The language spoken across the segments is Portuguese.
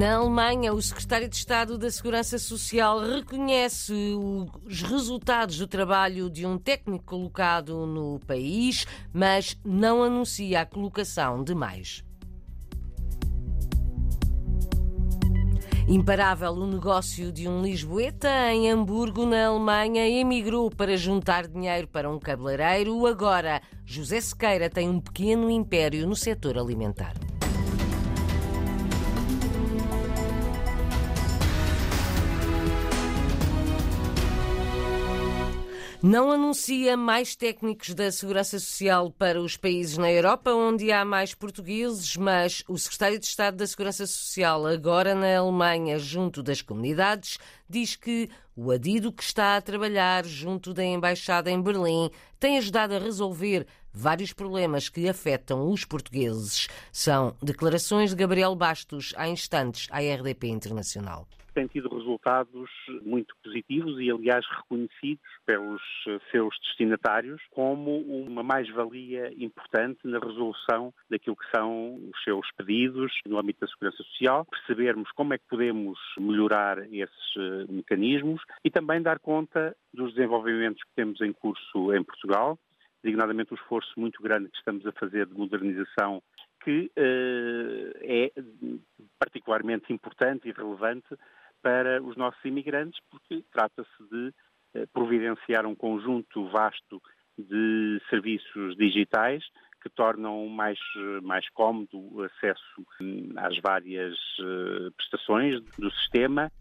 Na Alemanha, o secretário de Estado da Segurança Social reconhece os resultados do trabalho de um técnico colocado no país, mas não anuncia a colocação de mais. Imparável o negócio de um lisboeta em Hamburgo, na Alemanha, emigrou para juntar dinheiro para um cabeleireiro. Agora, José Sequeira tem um pequeno império no setor alimentar. Não anuncia mais técnicos da Segurança Social para os países na Europa onde há mais portugueses, mas o secretário de Estado da Segurança Social, agora na Alemanha, junto das comunidades, diz que o adido que está a trabalhar junto da Embaixada em Berlim tem ajudado a resolver vários problemas que afetam os portugueses. São declarações de Gabriel Bastos há instantes à RDP Internacional tem tido resultados muito positivos e, aliás, reconhecidos pelos seus destinatários como uma mais-valia importante na resolução daquilo que são os seus pedidos no âmbito da segurança social, percebermos como é que podemos melhorar esses eh, mecanismos e também dar conta dos desenvolvimentos que temos em curso em Portugal, designadamente o esforço muito grande que estamos a fazer de modernização que uh, é particularmente importante e relevante para os nossos imigrantes, porque trata-se de uh, providenciar um conjunto vasto de serviços digitais que tornam mais, mais cómodo o acesso hum, às várias uh, prestações do sistema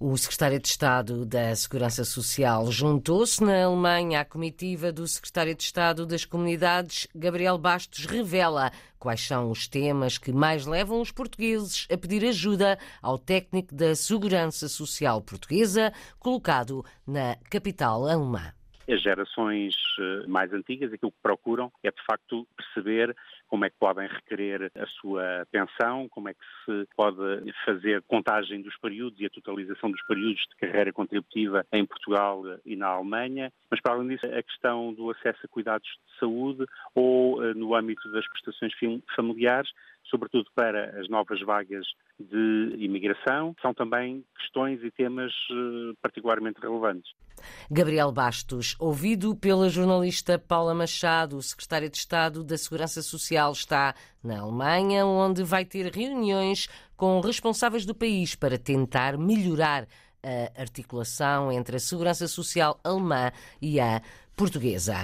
o secretário de Estado da Segurança Social juntou-se na Alemanha à comitiva do secretário de Estado das Comunidades, Gabriel Bastos, revela quais são os temas que mais levam os portugueses a pedir ajuda ao técnico da Segurança Social portuguesa, colocado na capital alemã. As gerações eh, mais antigas, aquilo que procuram é de facto perceber como é que podem requerer a sua pensão, como é que se pode fazer contagem dos períodos e a totalização dos períodos de carreira contributiva em Portugal e na Alemanha, mas para além disso a questão do acesso a cuidados de saúde ou eh, no âmbito das prestações familiares, sobretudo para as novas vagas de imigração, são também questões e temas eh, particularmente relevantes. Gabriel Bastos, ouvido pela jornalista Paula Machado, secretária de Estado da Segurança Social, está na Alemanha, onde vai ter reuniões com responsáveis do país para tentar melhorar a articulação entre a segurança social alemã e a portuguesa.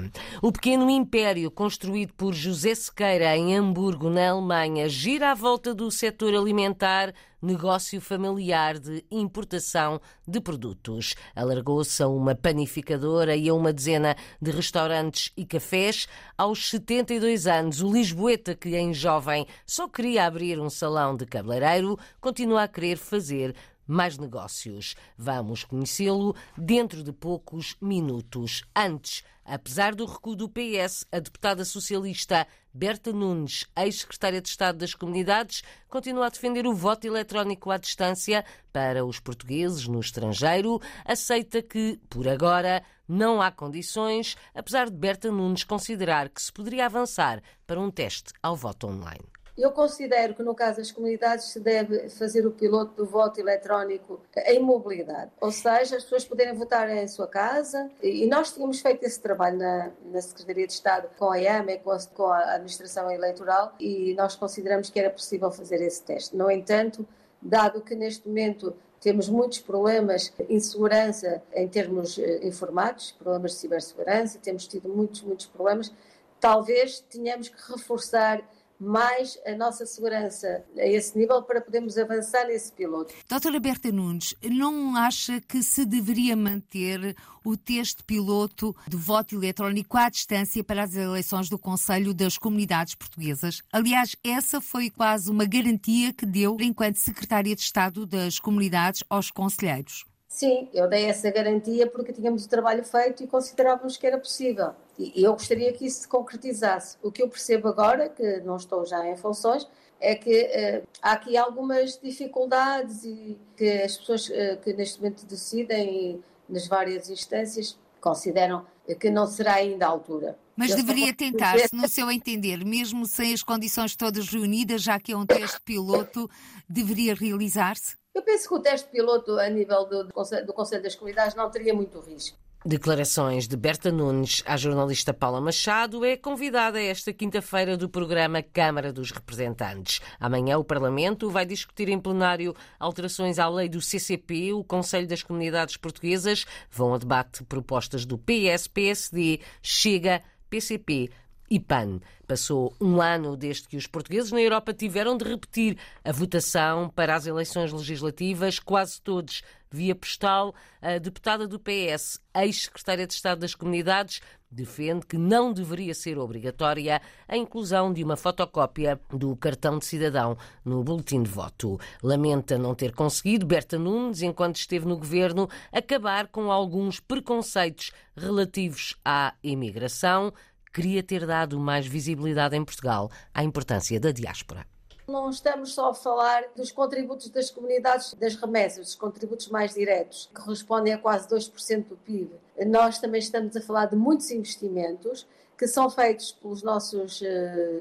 O pequeno império construído por José Sequeira em Hamburgo, na Alemanha, gira à volta do setor alimentar, negócio familiar de importação de produtos. Alargou-se a uma panificadora e a uma dezena de restaurantes e cafés. Aos 72 anos, o Lisboeta, que em jovem só queria abrir um salão de cabeleireiro, continua a querer fazer mais negócios. Vamos conhecê-lo dentro de poucos minutos. Antes, apesar do recuo do PS, a deputada socialista Berta Nunes, ex-secretária de Estado das Comunidades, continua a defender o voto eletrónico à distância para os portugueses no estrangeiro. Aceita que, por agora, não há condições, apesar de Berta Nunes considerar que se poderia avançar para um teste ao voto online. Eu considero que no caso das comunidades se deve fazer o piloto do voto eletrónico em mobilidade, ou seja, as pessoas poderem votar em sua casa e nós tínhamos feito esse trabalho na, na Secretaria de Estado com a IAME, com a, com a Administração Eleitoral e nós consideramos que era possível fazer esse teste. No entanto, dado que neste momento temos muitos problemas de insegurança em termos eh, informados, problemas de cibersegurança, temos tido muitos, muitos problemas, talvez tenhamos que reforçar mais a nossa segurança a esse nível para podermos avançar nesse piloto. Doutora Berta Nunes, não acha que se deveria manter o teste piloto de voto eletrónico à distância para as eleições do Conselho das Comunidades Portuguesas? Aliás, essa foi quase uma garantia que deu enquanto Secretária de Estado das Comunidades aos conselheiros. Sim, eu dei essa garantia porque tínhamos o trabalho feito e considerávamos que era possível. E eu gostaria que isso se concretizasse. O que eu percebo agora, que não estou já em funções, é que uh, há aqui algumas dificuldades e que as pessoas uh, que neste momento decidem nas várias instâncias consideram que não será ainda a altura. Mas Eu deveria tentar-se, no seu entender, mesmo sem as condições todas reunidas, já que é um teste piloto, deveria realizar-se? Eu penso que o teste piloto, a nível do, do, Conselho, do Conselho das Comunidades, não teria muito risco. Declarações de Berta Nunes à jornalista Paula Machado é convidada esta quinta-feira do programa Câmara dos Representantes. Amanhã o Parlamento vai discutir em plenário alterações à lei do CCP, o Conselho das Comunidades Portuguesas. Vão a debate propostas do PS, PSD, Chega, PCP, e PAN. Passou um ano desde que os portugueses na Europa tiveram de repetir a votação para as eleições legislativas, quase todos via postal. A deputada do PS, ex-secretária de Estado das Comunidades, defende que não deveria ser obrigatória a inclusão de uma fotocópia do cartão de cidadão no boletim de voto. Lamenta não ter conseguido, Berta Nunes, enquanto esteve no governo, acabar com alguns preconceitos relativos à imigração queria ter dado mais visibilidade em Portugal à importância da diáspora. Não estamos só a falar dos contributos das comunidades das remessas, os contributos mais diretos, que correspondem a quase 2% do PIB. Nós também estamos a falar de muitos investimentos que são feitos pelos nossos uh,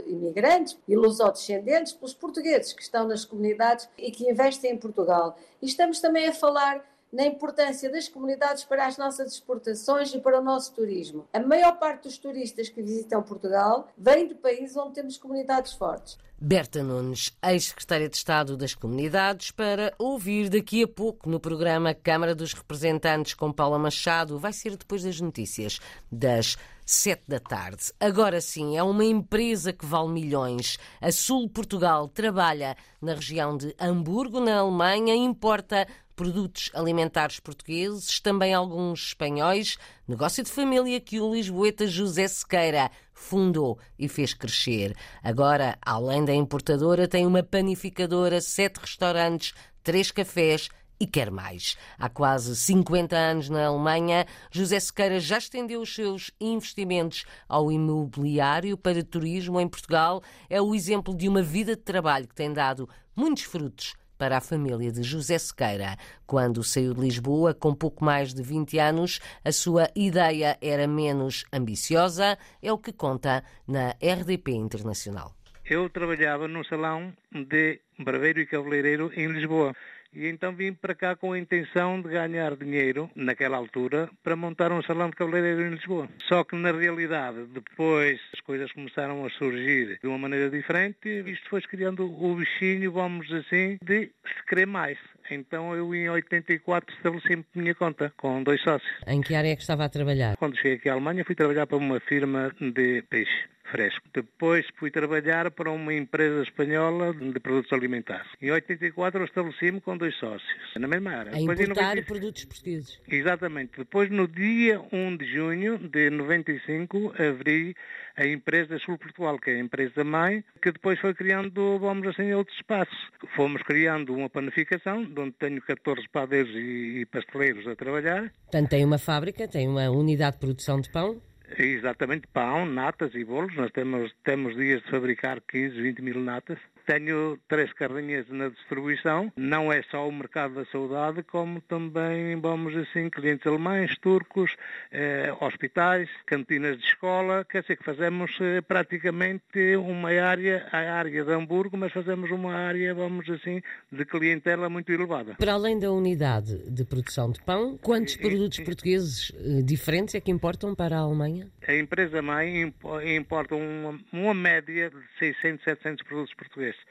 imigrantes e lusodescendentes, pelos portugueses que estão nas comunidades e que investem em Portugal. E estamos também a falar na importância das comunidades para as nossas exportações e para o nosso turismo. A maior parte dos turistas que visitam Portugal vem de países onde temos comunidades fortes. Berta Nunes, ex-secretária de Estado das Comunidades, para ouvir daqui a pouco no programa Câmara dos Representantes com Paula Machado. Vai ser depois das notícias das sete da tarde. Agora sim, é uma empresa que vale milhões. A Sul Portugal trabalha na região de Hamburgo, na Alemanha, importa produtos alimentares portugueses, também alguns espanhóis, negócio de família que o lisboeta José Sequeira fundou e fez crescer. Agora, além da importadora, tem uma panificadora, sete restaurantes, três cafés e quer mais. Há quase 50 anos na Alemanha, José Sequeira já estendeu os seus investimentos ao imobiliário para turismo em Portugal. É o exemplo de uma vida de trabalho que tem dado muitos frutos para a família de José Sequeira. Quando saiu de Lisboa, com pouco mais de 20 anos, a sua ideia era menos ambiciosa, é o que conta na RDP Internacional. Eu trabalhava num salão de barbeiro e cabeleireiro em Lisboa. E então vim para cá com a intenção de ganhar dinheiro, naquela altura, para montar um salão de cabeleireiro em Lisboa. Só que, na realidade, depois as coisas começaram a surgir de uma maneira diferente e isto foi criando o bichinho, vamos assim, de se querer mais. Então eu em 84 estabeleci-me minha conta com dois sócios. Em que área é que estava a trabalhar? Quando cheguei aqui à Alemanha fui trabalhar para uma firma de peixe fresco. Depois fui trabalhar para uma empresa espanhola de produtos alimentares. Em 84 eu estabeleci-me com dois sócios, na mesma área. A importar produtos portugueses. Exatamente. Depois, no dia 1 de junho de 95, abri a empresa Sul Portugal, que é a empresa mãe, que depois foi criando, vamos assim, outros espaços. Fomos criando uma panificação, onde tenho 14 padeiros e pasteleiros a trabalhar. Portanto, tem uma fábrica, tem uma unidade de produção de pão? Exatamente, pão, natas e bolos. Nós temos, temos dias de fabricar 15, 20 mil natas. Tenho três carrinhas na distribuição. Não é só o mercado da saudade, como também, vamos assim, clientes alemães, turcos, eh, hospitais, cantinas de escola. Quer dizer que fazemos eh, praticamente uma área, a área de Hamburgo, mas fazemos uma área, vamos assim, de clientela muito elevada. Para além da unidade de produção de pão, quantos produtos portugueses eh, diferentes é que importam para a Alemanha? A empresa-mãe importa uma, uma média de 600, 700 produtos portugueses. this.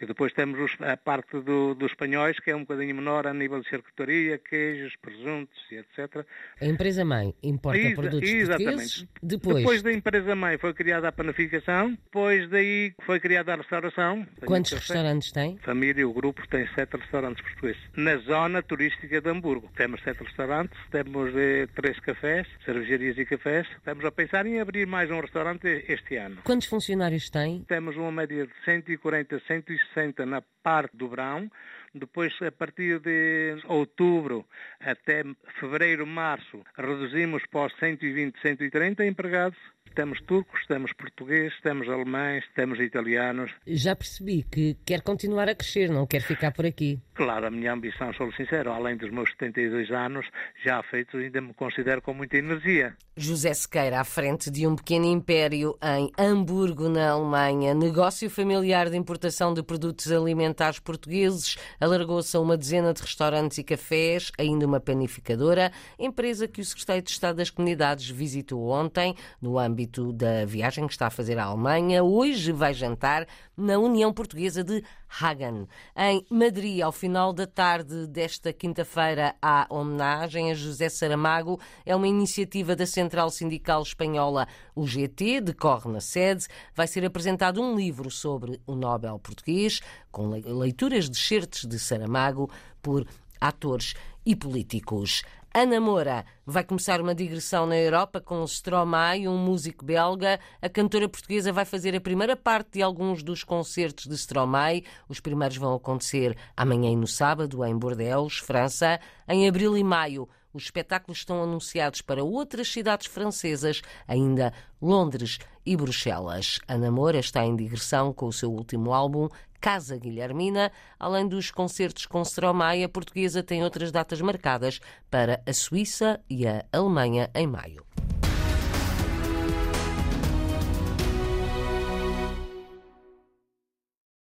E depois temos os, a parte do, dos espanhóis, que é um bocadinho menor a nível de charcutaria, queijos, presuntos e etc. A empresa-mãe importa Exa produtos exatamente. Depois... depois da empresa-mãe foi criada a panificação, depois daí foi criada a restauração. Quantos restaurantes tem? Família, o grupo tem sete restaurantes portugueses. Na zona turística de Hamburgo. Temos sete restaurantes, temos eh, três cafés, cervejarias e cafés. Estamos a pensar em abrir mais um restaurante este ano. Quantos funcionários tem? Temos uma média de 140 160 na parte do verão, Depois, a partir de outubro até fevereiro, março, reduzimos para os 120, 130 empregados temos turcos, temos portugueses, temos alemães, temos italianos. Já percebi que quer continuar a crescer, não quer ficar por aqui. Claro, a minha ambição, sou sincero, além dos meus 72 anos já feitos, ainda me considero com muita energia. José Sequeira, à frente de um pequeno império em Hamburgo, na Alemanha, negócio familiar de importação de produtos alimentares portugueses, alargou-se a uma dezena de restaurantes e cafés, ainda uma panificadora, empresa que o Secretário de Estado das Comunidades visitou ontem, no âmbito da viagem que está a fazer à Alemanha. Hoje vai jantar na União Portuguesa de Hagen. Em Madrid, ao final da tarde desta quinta-feira, há homenagem a José Saramago. É uma iniciativa da Central Sindical Espanhola, o GT, decorre na sede. Vai ser apresentado um livro sobre o Nobel português, com leituras de certos de Saramago por atores e políticos. Ana Moura vai começar uma digressão na Europa com Stromae, um músico belga. A cantora portuguesa vai fazer a primeira parte de alguns dos concertos de Stromae. Os primeiros vão acontecer amanhã e no sábado em Bordeaux, França. Em abril e maio, os espetáculos estão anunciados para outras cidades francesas, ainda Londres e Bruxelas. Ana Moura está em digressão com o seu último álbum, Casa Guilhermina. Além dos concertos com Stromae, a portuguesa tem outras datas marcadas para a Suíça e a Alemanha em maio.